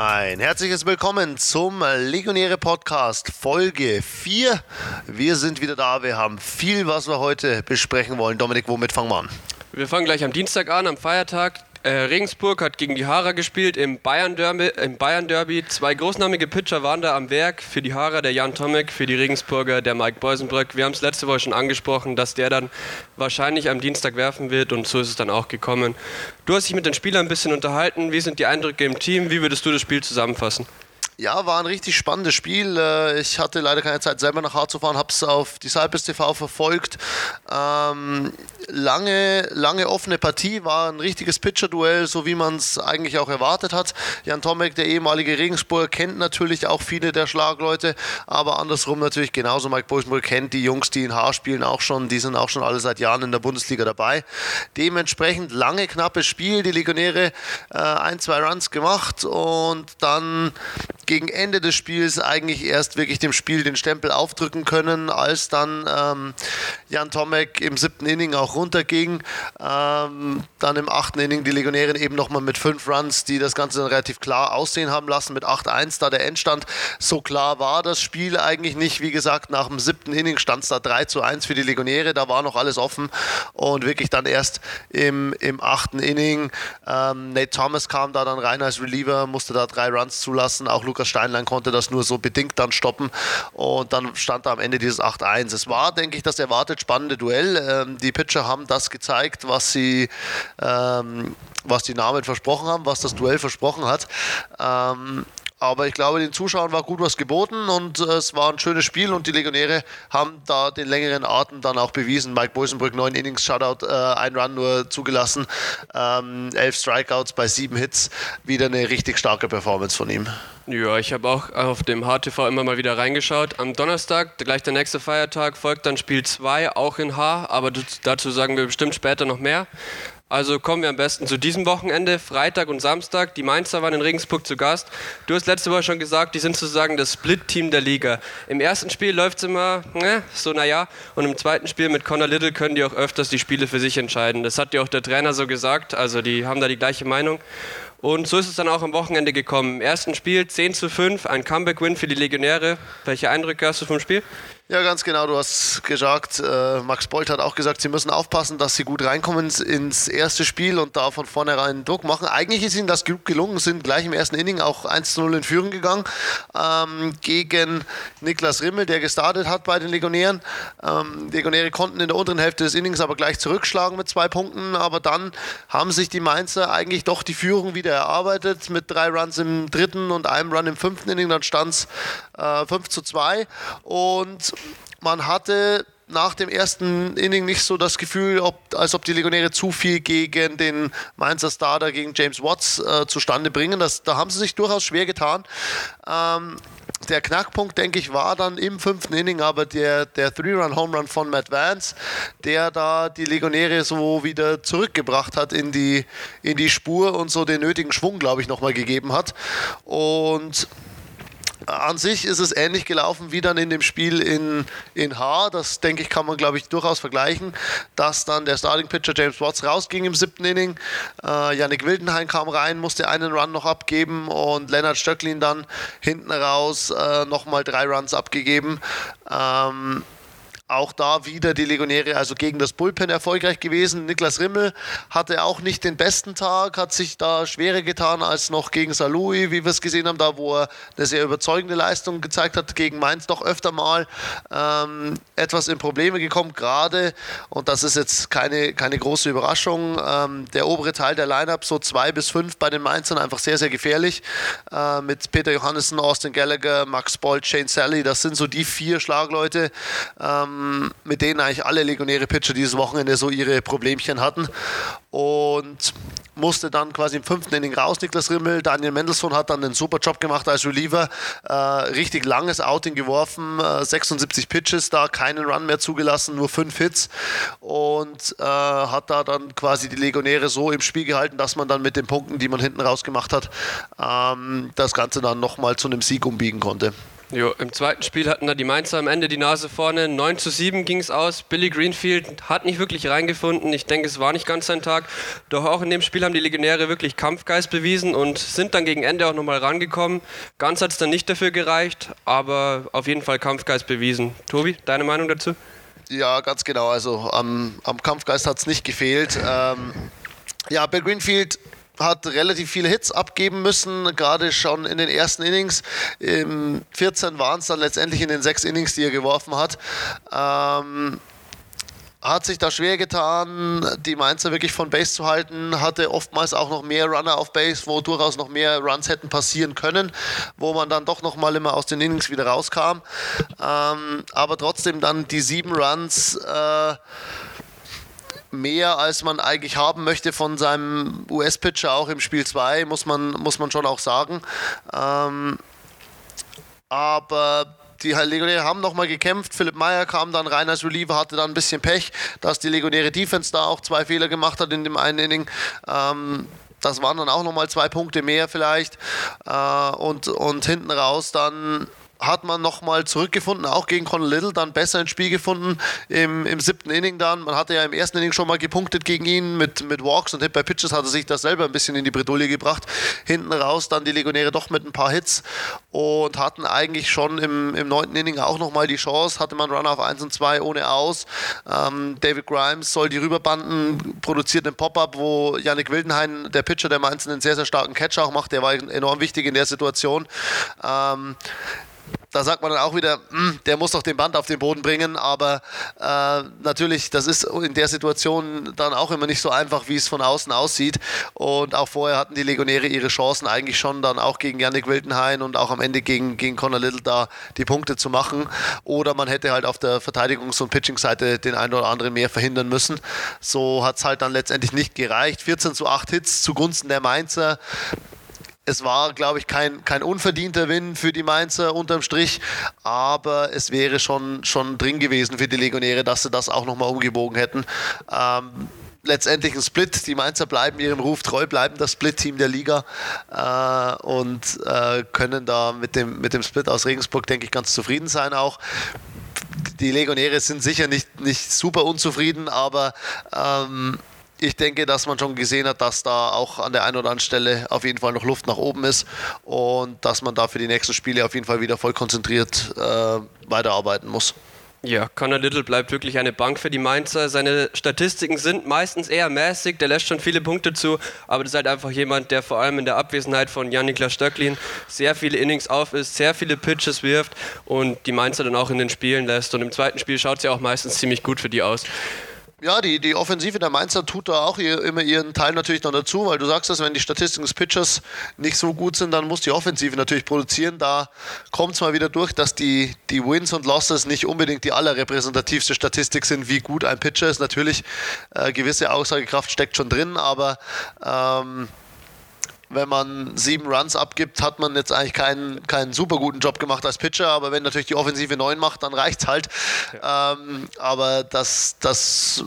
Ein herzliches Willkommen zum Legionäre Podcast Folge 4. Wir sind wieder da. Wir haben viel, was wir heute besprechen wollen. Dominik, womit fangen wir an? Wir fangen gleich am Dienstag an, am Feiertag. Äh, Regensburg hat gegen die Haarer gespielt im Bayern, Derby, im Bayern Derby. Zwei großnamige Pitcher waren da am Werk. Für die Haarer der Jan Tomek, für die Regensburger der Mike Beusenbrück. Wir haben es letzte Woche schon angesprochen, dass der dann wahrscheinlich am Dienstag werfen wird und so ist es dann auch gekommen. Du hast dich mit den Spielern ein bisschen unterhalten. Wie sind die Eindrücke im Team? Wie würdest du das Spiel zusammenfassen? Ja, war ein richtig spannendes Spiel. Äh, ich hatte leider keine Zeit, selber nach Hause zu fahren, habe es auf die Salpes TV verfolgt. Ähm, lange, lange offene Partie, war ein richtiges Pitcher-Duell, so wie man es eigentlich auch erwartet hat. Jan Tomek, der ehemalige Regensburger, kennt natürlich auch viele der Schlagleute, aber andersrum natürlich genauso. Mike Bosenburg kennt die Jungs, die in Haar spielen, auch schon. Die sind auch schon alle seit Jahren in der Bundesliga dabei. Dementsprechend lange, knappes Spiel. Die Legionäre äh, ein, zwei Runs gemacht und dann gegen Ende des Spiels eigentlich erst wirklich dem Spiel den Stempel aufdrücken können, als dann ähm, Jan Tomek im siebten Inning auch runterging. Ähm, dann im achten Inning die Legionären eben nochmal mit fünf Runs, die das Ganze dann relativ klar aussehen haben lassen, mit 8-1 da der Endstand. So klar war das Spiel eigentlich nicht. Wie gesagt, nach dem siebten Inning stand es da 3 zu 1 für die Legionäre. Da war noch alles offen und wirklich dann erst im, im achten Inning. Ähm, Nate Thomas kam da dann rein als Reliever, musste da drei Runs zulassen. Auch Lukas Lukas Steinlein konnte das nur so bedingt dann stoppen und dann stand da am Ende dieses 8-1. Es war, denke ich, das erwartet spannende Duell. Ähm, die Pitcher haben das gezeigt, was sie, ähm, was die Namen versprochen haben, was das Duell versprochen hat. Ähm, aber ich glaube, den Zuschauern war gut was geboten und äh, es war ein schönes Spiel und die Legionäre haben da den längeren Arten dann auch bewiesen. Mike Boisenbrück, neun Innings, Shutout, äh, ein Run nur zugelassen, ähm, elf Strikeouts bei sieben Hits. Wieder eine richtig starke Performance von ihm. Ja, ich habe auch auf dem HTV immer mal wieder reingeschaut. Am Donnerstag, gleich der nächste Feiertag, folgt dann Spiel 2, auch in H, aber dazu sagen wir bestimmt später noch mehr. Also kommen wir am besten zu diesem Wochenende, Freitag und Samstag. Die Mainzer waren in Regensburg zu Gast. Du hast letzte Woche schon gesagt, die sind sozusagen das Split-Team der Liga. Im ersten Spiel läuft es immer ne, so naja und im zweiten Spiel mit Connor Little können die auch öfters die Spiele für sich entscheiden. Das hat ja auch der Trainer so gesagt, also die haben da die gleiche Meinung. Und so ist es dann auch am Wochenende gekommen. Im ersten Spiel 10 zu 5, ein Comeback-Win für die Legionäre. Welche Eindrücke hast du vom Spiel? Ja, ganz genau. Du hast gesagt, äh, Max Bolt hat auch gesagt, sie müssen aufpassen, dass sie gut reinkommen ins erste Spiel und da von vornherein Druck machen. Eigentlich ist ihnen das gut gelungen, sind gleich im ersten Inning auch 1 zu 0 in Führung gegangen ähm, gegen Niklas Rimmel, der gestartet hat bei den Legionären. Ähm, Legionäre konnten in der unteren Hälfte des Innings aber gleich zurückschlagen mit zwei Punkten, aber dann haben sich die Mainzer eigentlich doch die Führung wieder erarbeitet mit drei Runs im dritten und einem Run im fünften Inning. Dann stand es äh, 5 zu 2 und man hatte nach dem ersten Inning nicht so das Gefühl, ob, als ob die Legionäre zu viel gegen den Mainzer Starter, gegen James Watts äh, zustande bringen. Das, da haben sie sich durchaus schwer getan. Ähm, der Knackpunkt, denke ich, war dann im fünften Inning aber der, der Three-Run-Home-Run von Matt Vance, der da die Legionäre so wieder zurückgebracht hat in die, in die Spur und so den nötigen Schwung, glaube ich, nochmal gegeben hat. Und an sich ist es ähnlich gelaufen wie dann in dem Spiel in, in H. Das denke ich, kann man, glaube ich, durchaus vergleichen, dass dann der Starting Pitcher James Watts rausging im siebten Inning. Äh, Yannick Wildenhain kam rein, musste einen Run noch abgeben und Lennart Stöcklin dann hinten raus äh, nochmal drei Runs abgegeben. Ähm, auch da wieder die Legionäre, also gegen das Bullpen erfolgreich gewesen. Niklas Rimmel hatte auch nicht den besten Tag, hat sich da schwerer getan als noch gegen Salui, wie wir es gesehen haben, da wo er eine sehr überzeugende Leistung gezeigt hat, gegen Mainz doch öfter mal ähm, etwas in Probleme gekommen, gerade, und das ist jetzt keine, keine große Überraschung, ähm, der obere Teil der Lineup, so zwei bis fünf bei den Mainzern, einfach sehr, sehr gefährlich, äh, mit Peter Johannessen, Austin Gallagher, Max Bolt, Shane Sally, das sind so die vier Schlagleute, ähm, mit denen eigentlich alle Legionäre Pitcher dieses Wochenende so ihre Problemchen hatten. Und musste dann quasi im fünften Inning raus, Niklas Rimmel. Daniel Mendelssohn hat dann einen super Job gemacht als Reliever. Äh, richtig langes Outing geworfen, äh, 76 Pitches da, keinen Run mehr zugelassen, nur fünf Hits. Und äh, hat da dann quasi die Legionäre so im Spiel gehalten, dass man dann mit den Punkten, die man hinten raus gemacht hat, ähm, das Ganze dann nochmal zu einem Sieg umbiegen konnte. Jo, Im zweiten Spiel hatten da die Mainzer am Ende die Nase vorne. 9 zu 7 ging es aus. Billy Greenfield hat nicht wirklich reingefunden. Ich denke, es war nicht ganz sein Tag. Doch auch in dem Spiel haben die Legionäre wirklich Kampfgeist bewiesen und sind dann gegen Ende auch nochmal rangekommen. Ganz hat es dann nicht dafür gereicht, aber auf jeden Fall Kampfgeist bewiesen. Tobi, deine Meinung dazu? Ja, ganz genau. Also am, am Kampfgeist hat es nicht gefehlt. Ähm, ja, Bill Greenfield hat relativ viele Hits abgeben müssen, gerade schon in den ersten Innings. Im 14 waren es dann letztendlich in den sechs Innings, die er geworfen hat. Ähm, hat sich da schwer getan, die Mainzer wirklich von Base zu halten, hatte oftmals auch noch mehr Runner auf Base, wo durchaus noch mehr Runs hätten passieren können, wo man dann doch noch mal immer aus den Innings wieder rauskam. Ähm, aber trotzdem dann die sieben Runs äh, mehr, als man eigentlich haben möchte von seinem US-Pitcher, auch im Spiel 2, muss man, muss man schon auch sagen. Ähm, aber die Legionäre haben nochmal gekämpft. Philipp Meyer kam dann rein als Reliever, hatte dann ein bisschen Pech, dass die Legionäre Defense da auch zwei Fehler gemacht hat in dem einen Inning. Ähm, das waren dann auch nochmal zwei Punkte mehr vielleicht. Äh, und, und hinten raus dann hat man nochmal zurückgefunden, auch gegen Conor Little, dann besser ins Spiel gefunden im, im siebten Inning dann. Man hatte ja im ersten Inning schon mal gepunktet gegen ihn mit, mit Walks und Hit by Pitches hat er sich das selber ein bisschen in die Bredouille gebracht. Hinten raus dann die Legionäre doch mit ein paar Hits und hatten eigentlich schon im, im neunten Inning auch nochmal die Chance. Hatte man Run auf 1 und 2 ohne aus. Ähm, David Grimes soll die rüberbanden, produziert einen Pop-Up, wo Yannick Wildenhain, der Pitcher der Mainz, einen sehr, sehr starken Catch auch macht. Der war enorm wichtig in der Situation. Ähm, da sagt man dann auch wieder, hm, der muss doch den Band auf den Boden bringen, aber äh, natürlich, das ist in der Situation dann auch immer nicht so einfach, wie es von außen aussieht. Und auch vorher hatten die Legionäre ihre Chancen eigentlich schon dann auch gegen Yannick Wildenhain und auch am Ende gegen, gegen Conor Little da die Punkte zu machen. Oder man hätte halt auf der Verteidigungs- und Pitching-Seite den einen oder anderen mehr verhindern müssen. So hat es halt dann letztendlich nicht gereicht. 14 zu 8 Hits zugunsten der Mainzer es war, glaube ich, kein, kein unverdienter Win für die Mainzer unterm Strich, aber es wäre schon, schon drin gewesen für die Legionäre, dass sie das auch nochmal umgebogen hätten. Ähm, letztendlich ein Split. Die Mainzer bleiben ihrem Ruf treu, bleiben das Split-Team der Liga äh, und äh, können da mit dem, mit dem Split aus Regensburg, denke ich, ganz zufrieden sein auch. Die Legionäre sind sicher nicht, nicht super unzufrieden, aber ähm, ich denke, dass man schon gesehen hat, dass da auch an der einen oder anderen Stelle auf jeden Fall noch Luft nach oben ist und dass man da für die nächsten Spiele auf jeden Fall wieder voll konzentriert äh, weiterarbeiten muss. Ja, Conor Little bleibt wirklich eine Bank für die Mainzer. Seine Statistiken sind meistens eher mäßig, der lässt schon viele Punkte zu, aber das ist halt einfach jemand, der vor allem in der Abwesenheit von Janiklas Stöcklin sehr viele Innings auf ist, sehr viele Pitches wirft und die Mainzer dann auch in den Spielen lässt. Und im zweiten Spiel schaut es ja auch meistens ziemlich gut für die aus. Ja, die, die Offensive der Mainzer tut da auch ihr, immer ihren Teil natürlich noch dazu, weil du sagst, dass wenn die Statistiken des Pitchers nicht so gut sind, dann muss die Offensive natürlich produzieren. Da kommt es mal wieder durch, dass die, die Wins und Losses nicht unbedingt die allerrepräsentativste Statistik sind, wie gut ein Pitcher ist. Natürlich, äh, gewisse Aussagekraft steckt schon drin, aber ähm, wenn man sieben Runs abgibt, hat man jetzt eigentlich keinen, keinen super guten Job gemacht als Pitcher, aber wenn natürlich die Offensive neun macht, dann reicht es halt. Ja. Ähm, aber das, das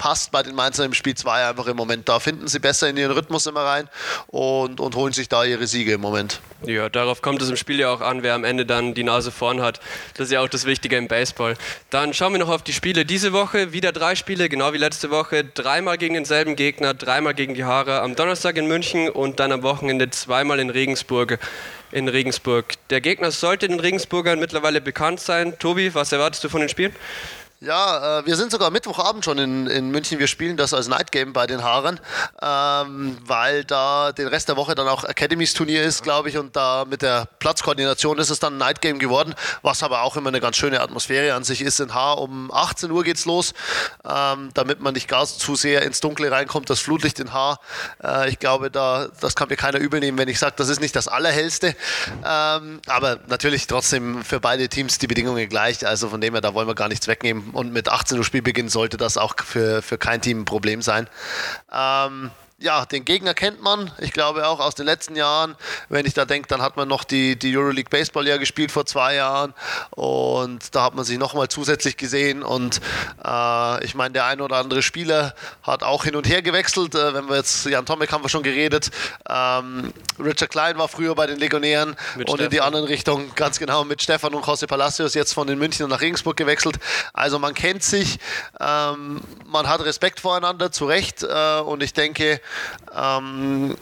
passt bei den Mainzern im Spiel 2 einfach im Moment. Da finden sie besser in ihren Rhythmus immer rein und, und holen sich da ihre Siege im Moment. Ja, darauf kommt es im Spiel ja auch an, wer am Ende dann die Nase vorn hat. Das ist ja auch das Wichtige im Baseball. Dann schauen wir noch auf die Spiele diese Woche. Wieder drei Spiele, genau wie letzte Woche. Dreimal gegen denselben Gegner, dreimal gegen die Haare. Am Donnerstag in München und dann am Wochenende zweimal in Regensburg. In Regensburg. Der Gegner sollte den Regensburgern mittlerweile bekannt sein. Tobi, was erwartest du von den Spielen? Ja, äh, wir sind sogar Mittwochabend schon in, in München. Wir spielen das als Night Game bei den Haaren, ähm, weil da den Rest der Woche dann auch Academies Turnier ist, glaube ich, und da mit der Platzkoordination ist es dann ein Night Game geworden, was aber auch immer eine ganz schöne Atmosphäre an sich ist. In Haar um 18 Uhr geht's los, ähm, damit man nicht gar zu sehr ins Dunkle reinkommt. Das Flutlicht in Haar, äh, ich glaube, da das kann mir keiner übel wenn ich sage, das ist nicht das allerhellste, ähm, aber natürlich trotzdem für beide Teams die Bedingungen gleich. Also von dem her, da wollen wir gar nichts wegnehmen und mit 18 Uhr Spielbeginn sollte das auch für, für kein Team ein Problem sein. Ähm, ja, den Gegner kennt man. Ich glaube auch aus den letzten Jahren, wenn ich da denke, dann hat man noch die, die Euroleague Baseball ja gespielt vor zwei Jahren und da hat man sich nochmal zusätzlich gesehen und äh, ich meine, der ein oder andere Spieler hat auch hin und her gewechselt. Äh, wenn wir jetzt, Jan Tomek haben wir schon geredet, ähm, Richard Klein war früher bei den Legionären mit und Stefan. in die andere Richtung, ganz genau, mit Stefan und José Palacios jetzt von den München nach Regensburg gewechselt. Also man kennt sich, ähm, man hat Respekt voreinander, zu Recht äh, und ich denke, ähm,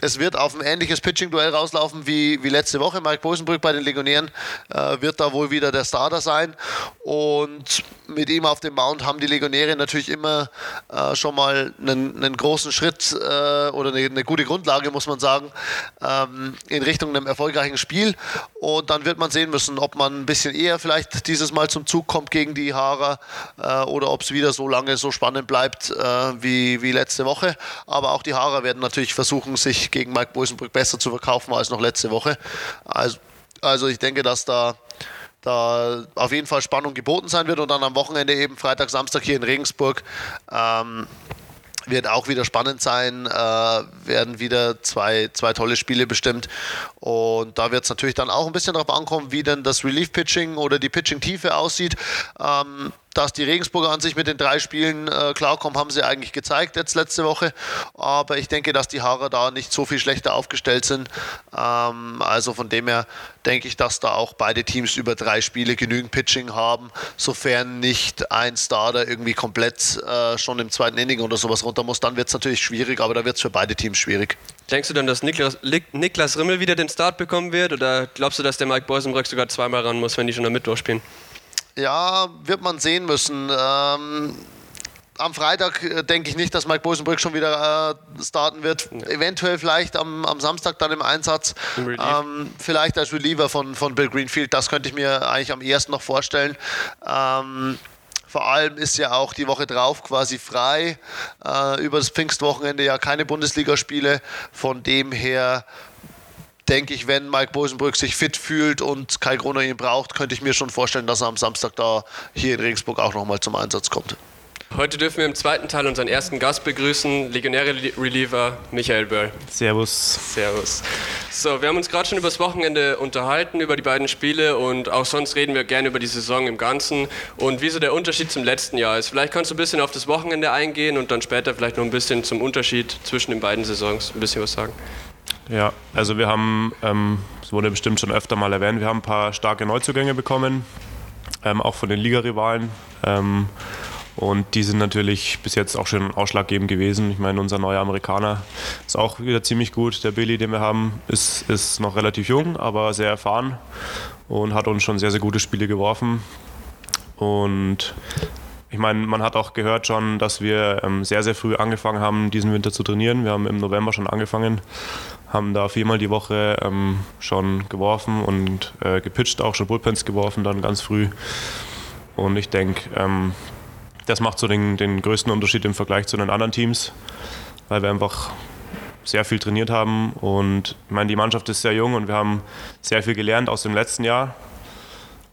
es wird auf ein ähnliches Pitching-Duell rauslaufen wie, wie letzte Woche. Mike Bosenbrück bei den Legionären äh, wird da wohl wieder der Starter sein. Und mit ihm auf dem Mount haben die Legionäre natürlich immer äh, schon mal einen, einen großen Schritt äh, oder eine, eine, gute Grundlage, muss man sagen, ähm, in Richtung einem erfolgreichen Spiel. Und dann wird man sehen müssen, ob man ein bisschen eher vielleicht dieses Mal zum Zug kommt gegen die Haarer äh, oder ob es wieder so lange so spannend bleibt äh, wie, wie letzte Woche. Aber auch die Haarer werden natürlich versuchen, sich gegen Mike Bosenbrück besser zu verkaufen als noch letzte Woche. Also, also ich denke, dass da da auf jeden Fall Spannung geboten sein wird und dann am Wochenende eben Freitag, Samstag hier in Regensburg. Ähm, wird auch wieder spannend sein, äh, werden wieder zwei, zwei tolle Spiele bestimmt. Und da wird es natürlich dann auch ein bisschen darauf ankommen, wie denn das Relief-Pitching oder die Pitching-Tiefe aussieht. Ähm, dass die Regensburger an sich mit den drei Spielen äh, klarkommen, haben sie eigentlich gezeigt jetzt letzte Woche. Aber ich denke, dass die Haarer da nicht so viel schlechter aufgestellt sind. Ähm, also von dem her denke ich, dass da auch beide Teams über drei Spiele genügend Pitching haben, sofern nicht ein Starter irgendwie komplett äh, schon im zweiten Inning oder sowas runter muss. Dann wird es natürlich schwierig, aber da wird es für beide Teams schwierig. Denkst du dann, dass Niklas, Niklas Rimmel wieder den Start bekommen wird? Oder glaubst du, dass der Mike Boisenbrück sogar zweimal ran muss, wenn die schon am Mittwoch spielen? Ja, wird man sehen müssen. Ähm, am Freitag äh, denke ich nicht, dass Mike Bosenbrück schon wieder äh, starten wird. Ja. Eventuell vielleicht am, am, Samstag dann im Einsatz. Ähm, vielleicht als Reliever von, von Bill Greenfield. Das könnte ich mir eigentlich am ersten noch vorstellen. Ähm, vor allem ist ja auch die Woche drauf quasi frei. Äh, über das Pfingstwochenende ja keine Bundesligaspiele. Von dem her denke ich, wenn Mike Bosenbrück sich fit fühlt und Kai Gruner ihn braucht, könnte ich mir schon vorstellen, dass er am Samstag da hier in Regensburg auch nochmal zum Einsatz kommt. Heute dürfen wir im zweiten Teil unseren ersten Gast begrüßen, legendäre Reliever Michael Böll. Servus. Servus. So, wir haben uns gerade schon über das Wochenende unterhalten, über die beiden Spiele und auch sonst reden wir gerne über die Saison im Ganzen und wie so der Unterschied zum letzten Jahr ist. Vielleicht kannst du ein bisschen auf das Wochenende eingehen und dann später vielleicht noch ein bisschen zum Unterschied zwischen den beiden Saisons ein bisschen was sagen. Ja, also wir haben, ähm, es wurde bestimmt schon öfter mal erwähnt, wir haben ein paar starke Neuzugänge bekommen, ähm, auch von den Ligarivalen. Ähm, und die sind natürlich bis jetzt auch schon ausschlaggebend gewesen. Ich meine, unser neuer Amerikaner ist auch wieder ziemlich gut. Der Billy, den wir haben, ist, ist noch relativ jung, aber sehr erfahren und hat uns schon sehr, sehr gute Spiele geworfen. Und ich meine, man hat auch gehört schon, dass wir ähm, sehr, sehr früh angefangen haben, diesen Winter zu trainieren. Wir haben im November schon angefangen haben da viermal die Woche ähm, schon geworfen und äh, gepitcht, auch schon Bullpens geworfen, dann ganz früh. Und ich denke, ähm, das macht so den, den größten Unterschied im Vergleich zu den anderen Teams, weil wir einfach sehr viel trainiert haben. Und ich meine, die Mannschaft ist sehr jung und wir haben sehr viel gelernt aus dem letzten Jahr.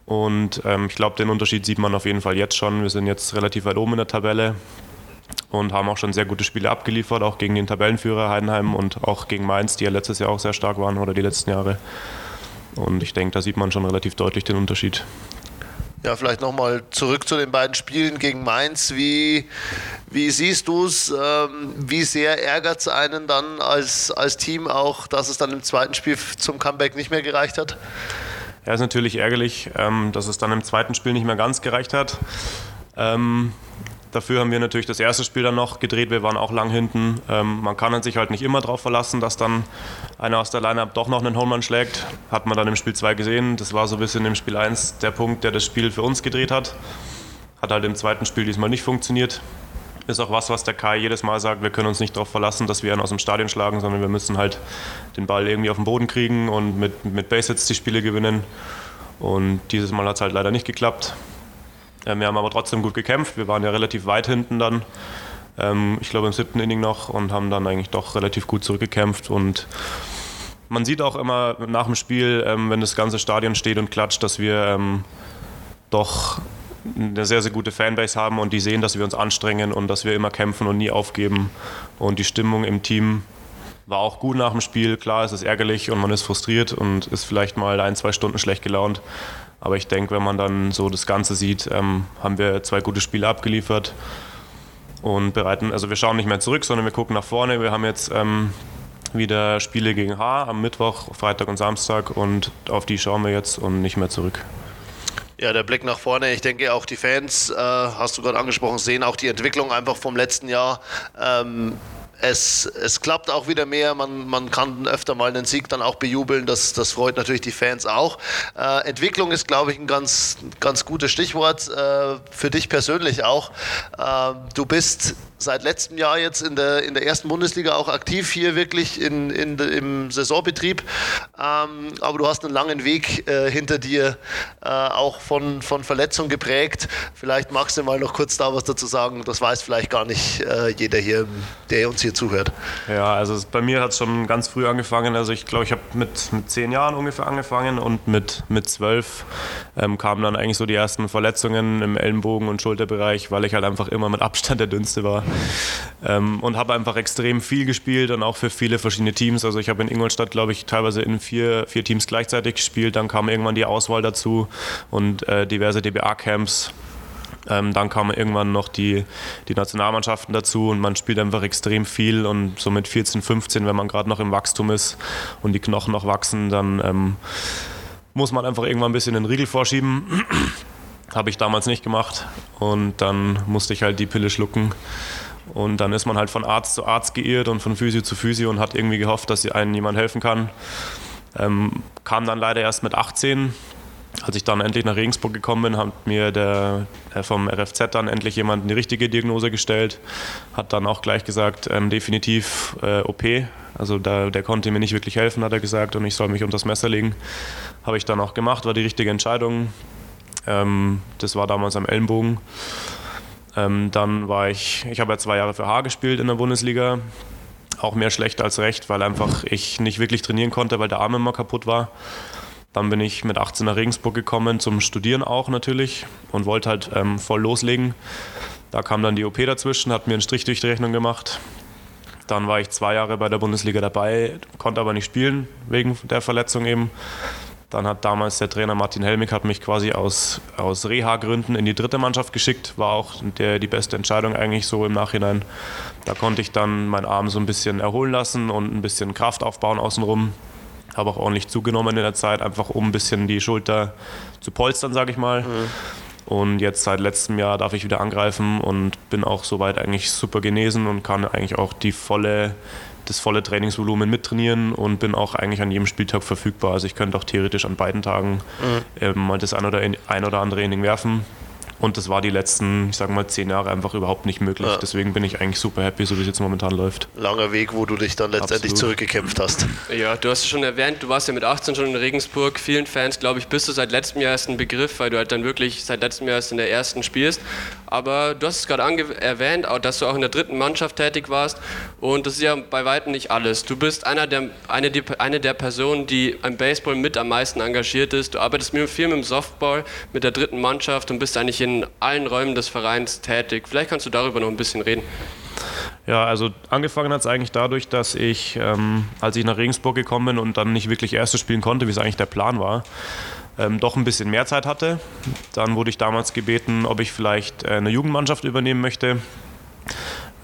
Und ähm, ich glaube, den Unterschied sieht man auf jeden Fall jetzt schon. Wir sind jetzt relativ weit oben in der Tabelle und haben auch schon sehr gute Spiele abgeliefert, auch gegen den Tabellenführer Heidenheim und auch gegen Mainz, die ja letztes Jahr auch sehr stark waren oder die letzten Jahre. Und ich denke, da sieht man schon relativ deutlich den Unterschied. Ja, vielleicht nochmal zurück zu den beiden Spielen gegen Mainz. Wie, wie siehst du es? Ähm, wie sehr ärgert es einen dann als, als Team auch, dass es dann im zweiten Spiel zum Comeback nicht mehr gereicht hat? Ja, ist natürlich ärgerlich, ähm, dass es dann im zweiten Spiel nicht mehr ganz gereicht hat. Ähm, Dafür haben wir natürlich das erste Spiel dann noch gedreht. Wir waren auch lang hinten. Ähm, man kann sich halt nicht immer darauf verlassen, dass dann einer aus der Line-Up doch noch einen Homeman schlägt. Hat man dann im Spiel 2 gesehen. Das war so ein bisschen im Spiel 1 der Punkt, der das Spiel für uns gedreht hat. Hat halt im zweiten Spiel diesmal nicht funktioniert. Ist auch was, was der Kai jedes Mal sagt. Wir können uns nicht darauf verlassen, dass wir ihn aus dem Stadion schlagen, sondern wir müssen halt den Ball irgendwie auf den Boden kriegen und mit, mit Base-Hits die Spiele gewinnen. Und dieses Mal hat es halt leider nicht geklappt. Ähm, wir haben aber trotzdem gut gekämpft. Wir waren ja relativ weit hinten dann. Ähm, ich glaube im siebten Inning noch und haben dann eigentlich doch relativ gut zurückgekämpft und man sieht auch immer nach dem Spiel, ähm, wenn das ganze Stadion steht und klatscht, dass wir doch eine sehr, sehr gute Fanbase haben und die sehen, dass wir uns anstrengen und dass wir immer kämpfen und nie aufgeben. Und die Stimmung im Team war auch gut nach dem Spiel. Klar, es ist ärgerlich und man ist frustriert und ist vielleicht mal ein, zwei Stunden schlecht gelaunt. Aber ich denke, wenn man dann so das Ganze sieht, ähm, haben wir zwei gute Spiele abgeliefert und bereiten, also wir schauen nicht mehr zurück, sondern wir gucken nach vorne. Wir haben jetzt ähm, wieder Spiele gegen H am Mittwoch, Freitag und Samstag und auf die schauen wir jetzt und nicht mehr zurück. Ja, der Blick nach vorne. Ich denke, auch die Fans, äh, hast du gerade angesprochen, sehen auch die Entwicklung einfach vom letzten Jahr. Ähm, es, es klappt auch wieder mehr. Man, man kann öfter mal einen Sieg dann auch bejubeln. Das, das freut natürlich die Fans auch. Äh, Entwicklung ist, glaube ich, ein ganz, ganz gutes Stichwort äh, für dich persönlich auch. Äh, du bist seit letztem Jahr jetzt in der, in der ersten Bundesliga auch aktiv hier wirklich in, in im Saisonbetrieb. Ähm, aber du hast einen langen Weg äh, hinter dir, äh, auch von, von Verletzung geprägt. Vielleicht magst du mal noch kurz da was dazu sagen. Das weiß vielleicht gar nicht äh, jeder hier, der uns hier zuhört. Ja, also bei mir hat es schon ganz früh angefangen. Also ich glaube, ich habe mit, mit zehn Jahren ungefähr angefangen und mit, mit zwölf ähm, kamen dann eigentlich so die ersten Verletzungen im Ellenbogen- und Schulterbereich, weil ich halt einfach immer mit Abstand der Dünnste war. Ähm, und habe einfach extrem viel gespielt und auch für viele verschiedene Teams. Also ich habe in Ingolstadt, glaube ich, teilweise in vier, vier Teams gleichzeitig gespielt. Dann kam irgendwann die Auswahl dazu und äh, diverse DBA-Camps. Ähm, dann kamen irgendwann noch die, die Nationalmannschaften dazu und man spielt einfach extrem viel und so mit 14, 15, wenn man gerade noch im Wachstum ist und die Knochen noch wachsen, dann ähm, muss man einfach irgendwann ein bisschen den Riegel vorschieben. Habe ich damals nicht gemacht und dann musste ich halt die Pille schlucken. Und dann ist man halt von Arzt zu Arzt geirrt und von Physio zu Physio und hat irgendwie gehofft, dass einem jemand helfen kann. Ähm, kam dann leider erst mit 18. Als ich dann endlich nach Regensburg gekommen bin, hat mir der, der vom RFZ dann endlich jemand die richtige Diagnose gestellt. Hat dann auch gleich gesagt, ähm, definitiv äh, OP. Also da, der konnte mir nicht wirklich helfen, hat er gesagt, und ich soll mich unter das Messer legen. Habe ich dann auch gemacht, war die richtige Entscheidung. Ähm, das war damals am Ellenbogen. Ähm, dann war ich, ich habe ja zwei Jahre für H gespielt in der Bundesliga. Auch mehr schlecht als recht, weil einfach ich nicht wirklich trainieren konnte, weil der Arm immer kaputt war. Dann bin ich mit 18 nach Regensburg gekommen, zum Studieren auch natürlich und wollte halt ähm, voll loslegen. Da kam dann die OP dazwischen, hat mir einen Strich durch die Rechnung gemacht. Dann war ich zwei Jahre bei der Bundesliga dabei, konnte aber nicht spielen wegen der Verletzung eben. Dann hat damals der Trainer Martin Helmig hat mich quasi aus, aus Reha-Gründen in die dritte Mannschaft geschickt. War auch der, die beste Entscheidung eigentlich so im Nachhinein. Da konnte ich dann meinen Arm so ein bisschen erholen lassen und ein bisschen Kraft aufbauen außenrum. Habe auch ordentlich zugenommen in der Zeit, einfach um ein bisschen die Schulter zu polstern, sage ich mal. Mhm. Und jetzt seit letztem Jahr darf ich wieder angreifen und bin auch soweit eigentlich super genesen und kann eigentlich auch die volle das volle Trainingsvolumen mittrainieren und bin auch eigentlich an jedem Spieltag verfügbar. Also ich könnte auch theoretisch an beiden Tagen mhm. ähm, mal das ein oder, ein oder andere Inning werfen. Und das war die letzten, ich sage mal, zehn Jahre einfach überhaupt nicht möglich. Ja. Deswegen bin ich eigentlich super happy, so wie es jetzt momentan läuft. Langer Weg, wo du dich dann letztendlich Absolut. zurückgekämpft hast. Ja, du hast es schon erwähnt, du warst ja mit 18 schon in Regensburg. Vielen Fans, glaube ich, bist du seit letztem Jahr erst ein Begriff, weil du halt dann wirklich seit letztem Jahr erst in der ersten spielst. Aber du hast es gerade erwähnt, dass du auch in der dritten Mannschaft tätig warst. Und das ist ja bei weitem nicht alles. Du bist einer der, eine, die, eine der Personen, die am Baseball mit am meisten engagiert ist. Du arbeitest viel mit dem Softball, mit der dritten Mannschaft und bist eigentlich in allen Räumen des Vereins tätig. Vielleicht kannst du darüber noch ein bisschen reden. Ja, also angefangen hat es eigentlich dadurch, dass ich, ähm, als ich nach Regensburg gekommen bin und dann nicht wirklich Erste spielen konnte, wie es eigentlich der Plan war, ähm, doch ein bisschen mehr Zeit hatte. Dann wurde ich damals gebeten, ob ich vielleicht äh, eine Jugendmannschaft übernehmen möchte.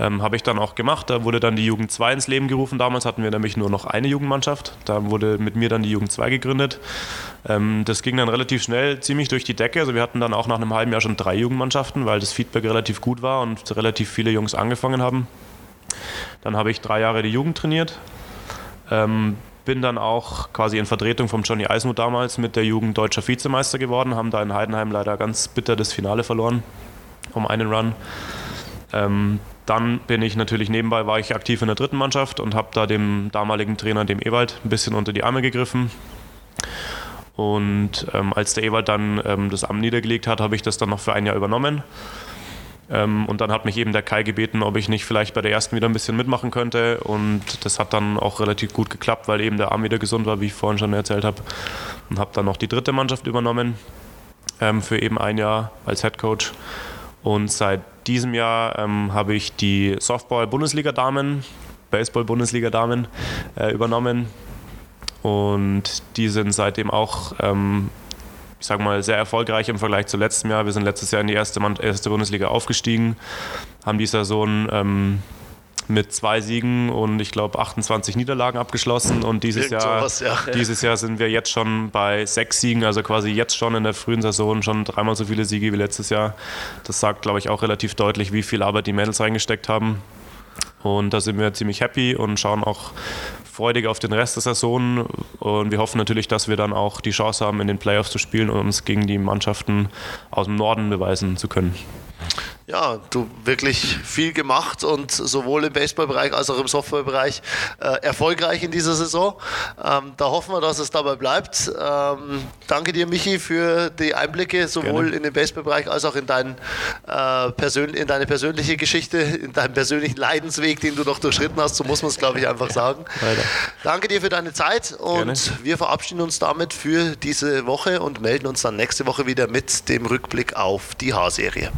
Ähm, Habe ich dann auch gemacht. Da wurde dann die Jugend 2 ins Leben gerufen. Damals hatten wir nämlich nur noch eine Jugendmannschaft. Da wurde mit mir dann die Jugend 2 gegründet. Ähm, das ging dann relativ schnell ziemlich durch die Decke. Also wir hatten dann auch nach einem halben Jahr schon drei Jugendmannschaften, weil das Feedback relativ gut war und relativ viele Jungs angefangen haben. Dann habe ich drei Jahre die Jugend trainiert. Ähm, bin dann auch quasi in Vertretung von Johnny Eismuth damals mit der Jugend deutscher Vizemeister geworden, haben da in Heidenheim leider ganz bitter das Finale verloren, um einen Run. Ähm, dann bin ich natürlich nebenbei, war ich aktiv in der dritten Mannschaft und habe da dem damaligen Trainer, dem Ewald, ein bisschen unter die Arme gegriffen. Und ähm, als der Ewald dann ähm, das Amt niedergelegt hat, habe ich das dann noch für ein Jahr übernommen. Ähm, und dann hat mich eben der Kai gebeten, ob ich nicht vielleicht bei der ersten wieder ein bisschen mitmachen könnte. Und das hat dann auch relativ gut geklappt, weil eben der Arm wieder gesund war, wie ich vorhin schon erzählt habe. Und habe dann noch die dritte Mannschaft übernommen. ähm, für eben ein Jahr als Head Coach. Und seit diesem Jahr ähm, habe ich die Softball-Bundesliga-Damen, Baseball-Bundesliga-Damen äh, übernommen. Und die sind seitdem auch, ähm, ich sage mal, sehr erfolgreich im Vergleich zu letztem Jahr. Wir sind letztes Jahr in die erste, erste Bundesliga aufgestiegen, haben die Saison ähm, mit zwei Siegen und ich glaube 28 Niederlagen abgeschlossen. Und dieses Jahr, sowas, ja. dieses Jahr sind wir jetzt schon bei sechs Siegen, also quasi jetzt schon in der frühen Saison schon dreimal so viele Siege wie letztes Jahr. Das sagt, glaube ich, auch relativ deutlich, wie viel Arbeit die Mädels reingesteckt haben. Und da sind wir ziemlich happy und schauen auch freudig auf den Rest der Saison. Und wir hoffen natürlich, dass wir dann auch die Chance haben, in den Playoffs zu spielen und uns gegen die Mannschaften aus dem Norden beweisen zu können ja, du wirklich viel gemacht und sowohl im Baseballbereich als auch im Softwarebereich äh, erfolgreich in dieser Saison. Ähm, da hoffen wir, dass es dabei bleibt. Ähm, danke dir, Michi, für die Einblicke sowohl Gerne. in den Baseballbereich als auch in, dein, äh, Persön in deine persönliche Geschichte, in deinen persönlichen Leidensweg, den du noch durchschritten hast. So muss man es, glaube ich, einfach sagen. Weiter. Danke dir für deine Zeit und Gerne. wir verabschieden uns damit für diese Woche und melden uns dann nächste Woche wieder mit dem Rückblick auf die H-Serie.